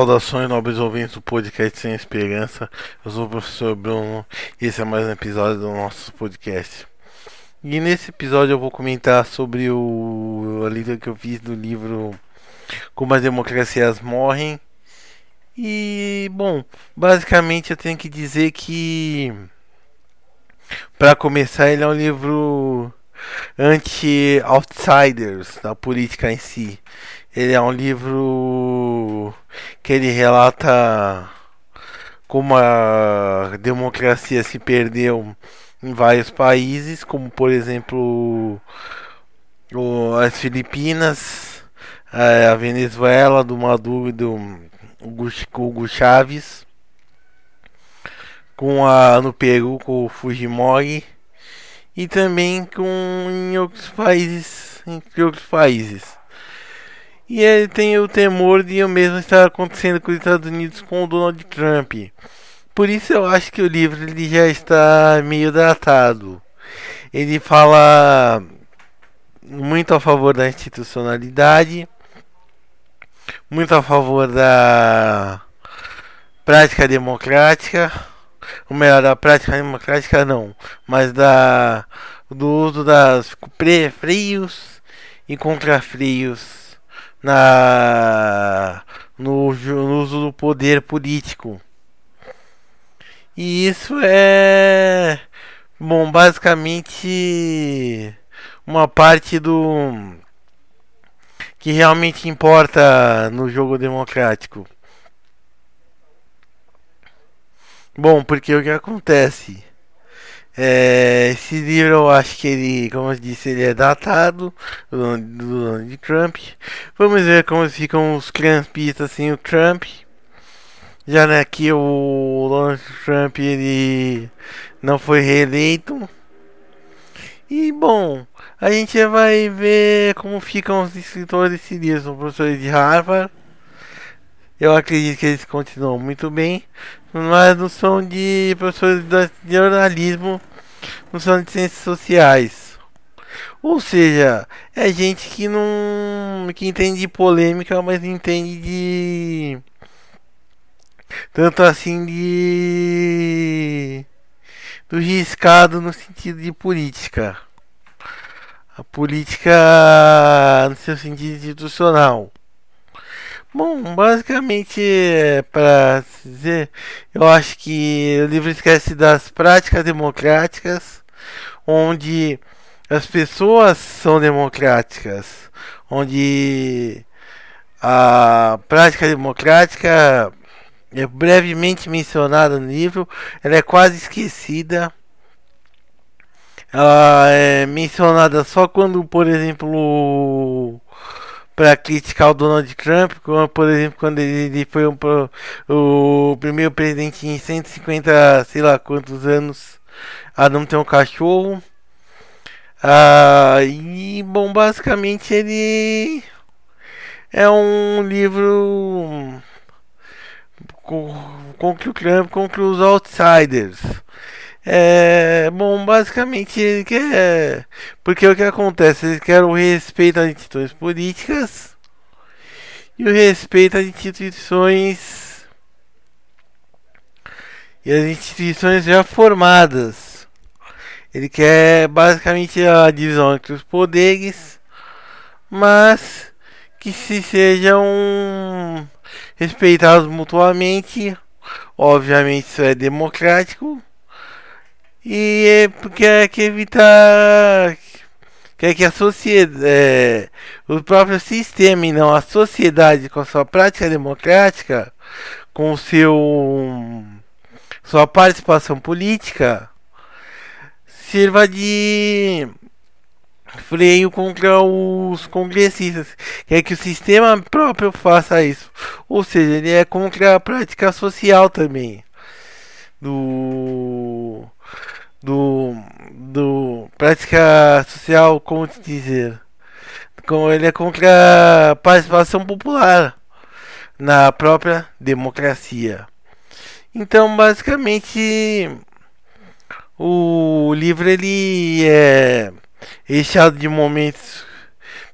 Saudações, nobres ouvintes do podcast Sem Esperança. Eu sou o professor Bruno e esse é mais um episódio do nosso podcast. E nesse episódio eu vou comentar sobre o, a leitura que eu fiz do livro Como as Democracias Morrem. E, bom, basicamente eu tenho que dizer que, para começar, ele é um livro anti-outsiders da política em si. Ele é um livro que ele relata como a democracia se perdeu em vários países, como por exemplo as Filipinas, a, Venezuela, do Maduro, do Hugo Chaves, com a no Peru com o Fujimori e também com em outros países, entre outros países. E ele tem o temor de o mesmo estar acontecendo com os Estados Unidos com o Donald Trump. Por isso eu acho que o livro ele já está meio datado. Ele fala muito a favor da institucionalidade, muito a favor da prática democrática, ou melhor, da prática democrática não, mas da do uso das freios e contrafreios na no, no uso do poder político. E isso é bom, basicamente uma parte do que realmente importa no jogo democrático. Bom, porque o que acontece? É, esse livro eu acho que ele, como eu disse, ele é datado do, do Donald Trump. Vamos ver como ficam os Trumpistas sem o Trump. Já né, que o Donald Trump ele não foi reeleito. E bom, a gente vai ver como ficam os escritores desse livro, os professores de Harvard. Eu acredito que eles continuam muito bem, mas não são de professores de jornalismo não são de ciências sociais. Ou seja, é gente que não. que entende de polêmica, mas entende de. Tanto assim de. do riscado no sentido de política. A política no seu sentido institucional. Bom, basicamente, para dizer, eu acho que o livro esquece das práticas democráticas, onde as pessoas são democráticas, onde a prática democrática é brevemente mencionada no livro, ela é quase esquecida. Ela é mencionada só quando, por exemplo, para criticar o Donald Trump, como por exemplo quando ele foi um, o primeiro presidente em 150, sei lá quantos anos a não ter um cachorro. Ah, e bom, basicamente ele é um livro que o Trump, que os outsiders é, bom, basicamente ele quer. Porque o que acontece? Eles querem o respeito às instituições políticas e o respeito às instituições. E as instituições já formadas. Ele quer basicamente a divisão entre os poderes, mas que se sejam respeitados mutuamente. Obviamente isso é democrático e é porque é que evitar quer que a sociedade, é, o próprio sistema e não a sociedade com sua prática democrática, com seu sua participação política, sirva de freio contra os congressistas. Quer que o sistema próprio faça isso. Ou seja, ele é contra a prática social também. Do do, do prática social, como dizer, como ele é contra a participação popular na própria democracia. Então, basicamente, o livro ele é recheado de momentos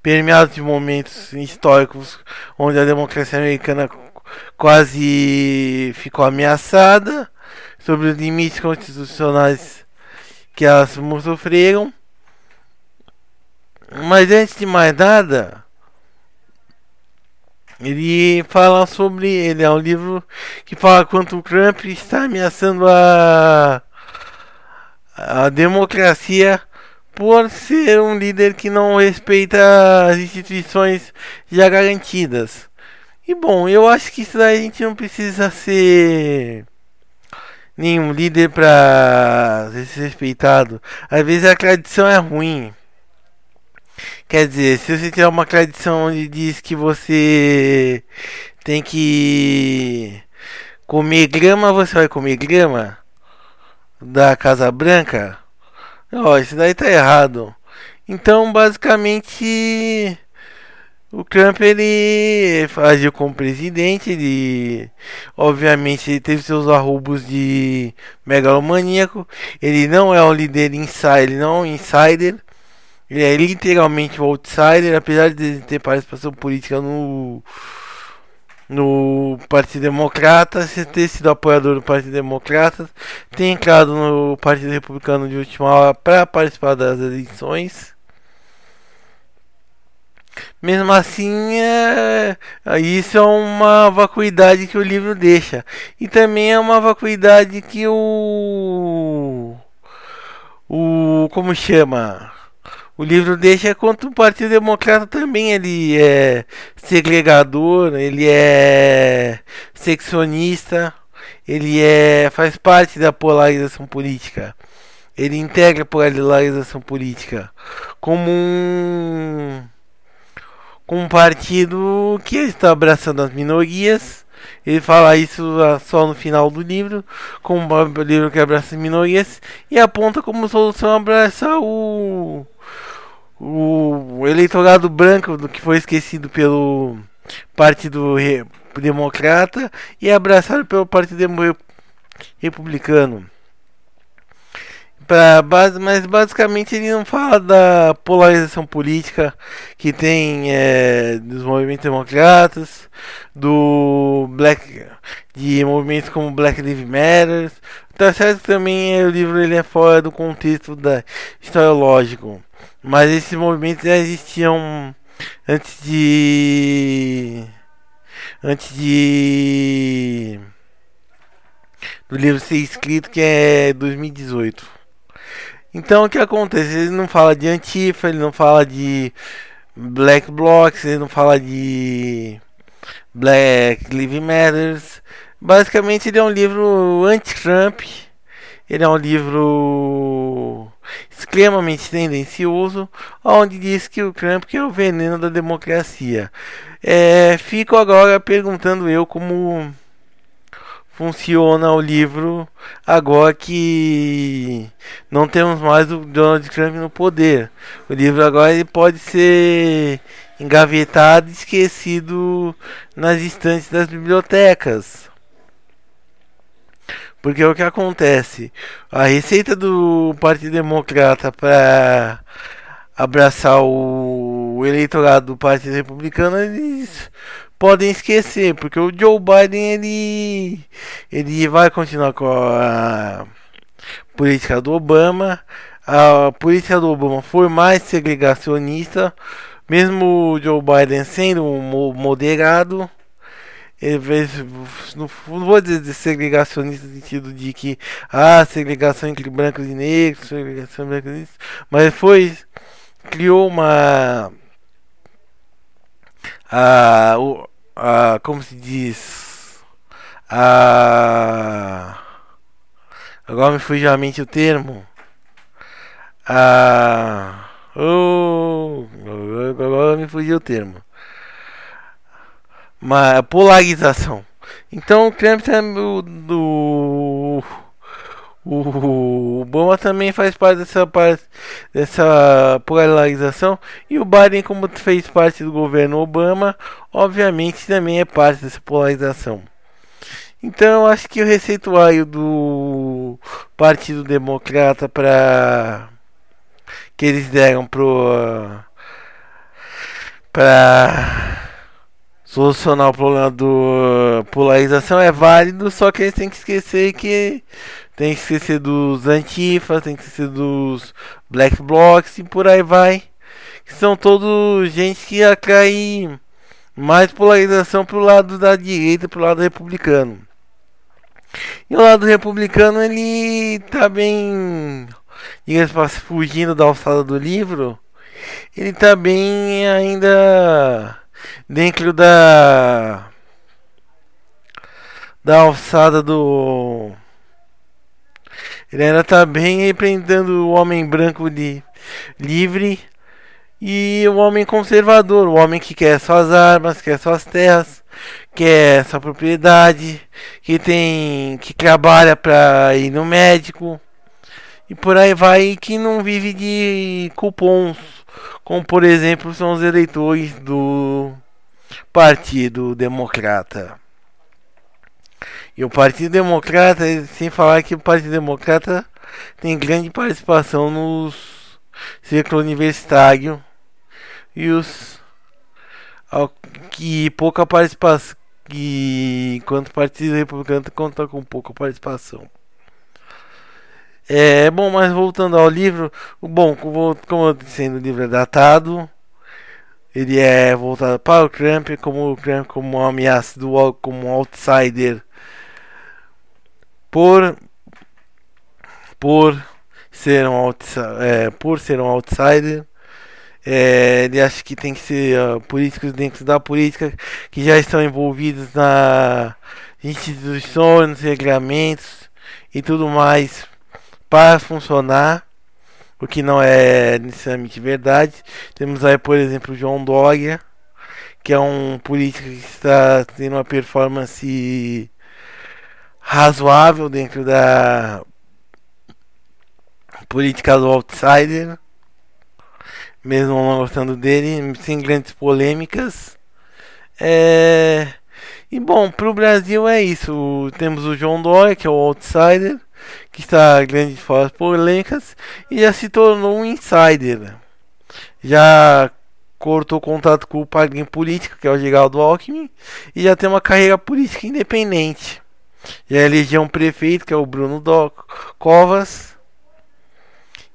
permeado de momentos históricos onde a democracia americana quase ficou ameaçada, sobre os limites constitucionais que elas sofreram. Mas antes de mais nada, ele fala sobre. Ele é um livro que fala quanto o Trump está ameaçando a, a democracia por ser um líder que não respeita as instituições já garantidas. E bom, eu acho que isso daí a gente não precisa ser nenhum líder para ser respeitado. Às vezes a tradição é ruim. Quer dizer, se você tiver uma tradição onde diz que você tem que comer grama, você vai comer grama da Casa Branca? Ó, isso daí tá errado. Então, basicamente, o Trump ele agiu como presidente, ele obviamente ele teve seus arrobos de megalomaníaco. Ele não é um líder insider, ele não é um insider. Ele é literalmente um outsider, apesar de ter participação política no no Partido Democrata, ter sido apoiador do Partido Democrata, ter entrado no Partido Republicano de última hora para participar das eleições. Mesmo assim, é, isso é uma vacuidade que o livro deixa. E também é uma vacuidade que o. O. Como chama? O livro deixa quanto o Partido Democrata também ele é segregador, ele é seccionista, ele é faz parte da polarização política. Ele integra a polarização política como um com um partido que está abraçando as minorias. Ele fala isso só no final do livro, como um livro que abraça as minorias, e aponta como solução abraçar o, o eleitorado branco do que foi esquecido pelo Partido Democrata e abraçado pelo Partido Republicano. Pra base, mas basicamente ele não fala da polarização política que tem é, dos movimentos democratas, do Black, de movimentos como Black Lives Matter. Tá certo também o livro ele é fora do contexto da historiológico, mas esses movimentos já existiam antes de antes de do livro ser escrito que é 2018. Então o que acontece? Ele não fala de Antifa, ele não fala de Black Blocs, ele não fala de Black Lives Matters. Basicamente ele é um livro anti-Trump. Ele é um livro extremamente tendencioso, onde diz que o Trump é o veneno da democracia. É, fico agora perguntando eu como funciona o livro agora que não temos mais o Donald Trump no poder. O livro agora ele pode ser engavetado esquecido nas estantes das bibliotecas. Porque é o que acontece. A receita do Partido Democrata para abraçar o eleitorado do Partido Republicano, eles podem esquecer, porque o Joe Biden ele ele vai continuar com a política do Obama. A política do Obama foi mais segregacionista, mesmo o Joe Biden sendo moderado. Ele fez, não, vou dizer segregacionista no sentido de que ah, segregação entre brancos e negros, segregação entre brancos e negros, mas foi criou uma a, a como se diz? A agora me fugiu a mente o termo. A oh, agora me fugiu o termo. Uma polarização. Então o Trump do, do o Obama também faz parte dessa, dessa polarização e o Biden, como fez parte do governo Obama, obviamente também é parte dessa polarização. Então, eu acho que o receituário do Partido Democrata para que eles deram pro para solucionar o problema do polarização é válido, só que eles têm que esquecer que tem que esquecer dos antifas, tem que esquecer dos black blocs e por aí vai. Que são todos gente que atrai mais polarização pro lado da direita, pro lado republicano. E o lado republicano ele tá bem, digamos fugindo da alçada do livro, ele tá bem ainda dentro da da alçada do ele ainda tá bem representando o homem branco de livre e o homem conservador, o homem que quer suas armas, quer suas terras, quer sua propriedade, que tem que trabalha para ir no médico e por aí vai que não vive de cupons, como por exemplo são os eleitores do Partido Democrata. E o Partido Democrata, sem falar que o Partido Democrata tem grande participação nos círculo universitário e os que pouca participação que enquanto o Partido Republicano conta com pouca participação. É bom, mas voltando ao livro, bom, como sendo o livro é datado, ele é voltado para o Trump como o Trump como uma ameaça do como um outsider por por ser um é, por ser um outsider é, ele acha que tem que ser uh, políticos dentro da política que já estão envolvidos na instituições, regulamentos e tudo mais para funcionar, o que não é necessariamente verdade. Temos aí, por exemplo, João Dória, que é um político que está tendo uma performance razoável dentro da política do outsider, mesmo não gostando dele, sem grandes polêmicas. É... E bom, para o Brasil é isso. Temos o João Dória, que é o outsider, que está grande fora polêmicas e já se tornou um insider. Já cortou contato com o padrinho político, que é o Geraldo Alckmin, e já tem uma carreira política independente. Já elegeu um prefeito, que é o Bruno Do Covas.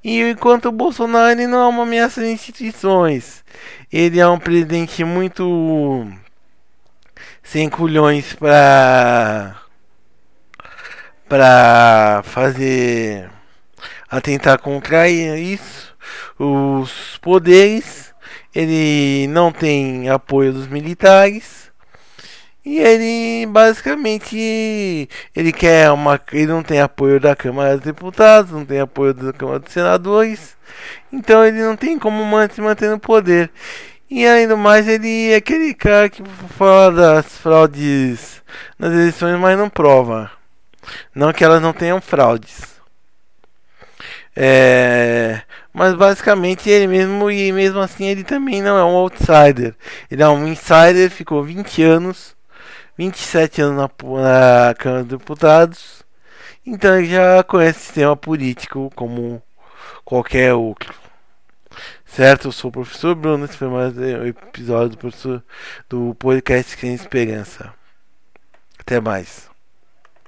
E enquanto o Bolsonaro ele não é uma ameaça às instituições, ele é um presidente muito sem culhões para para fazer atentar contra isso. Os poderes ele não tem apoio dos militares e ele basicamente ele quer uma ele não tem apoio da Câmara dos Deputados não tem apoio da Câmara dos Senadores então ele não tem como se manter no poder e ainda mais ele é aquele cara que fala das fraudes nas eleições mas não prova não que elas não tenham fraudes. É, mas basicamente ele mesmo, e mesmo assim ele também não é um outsider. Ele é um insider, ficou 20 anos, 27 anos na, na Câmara dos Deputados. Então ele já conhece o sistema político como qualquer outro. Certo? Eu sou o professor Bruno. Esse foi mais um episódio do, do podcast Sem Esperança. Até mais.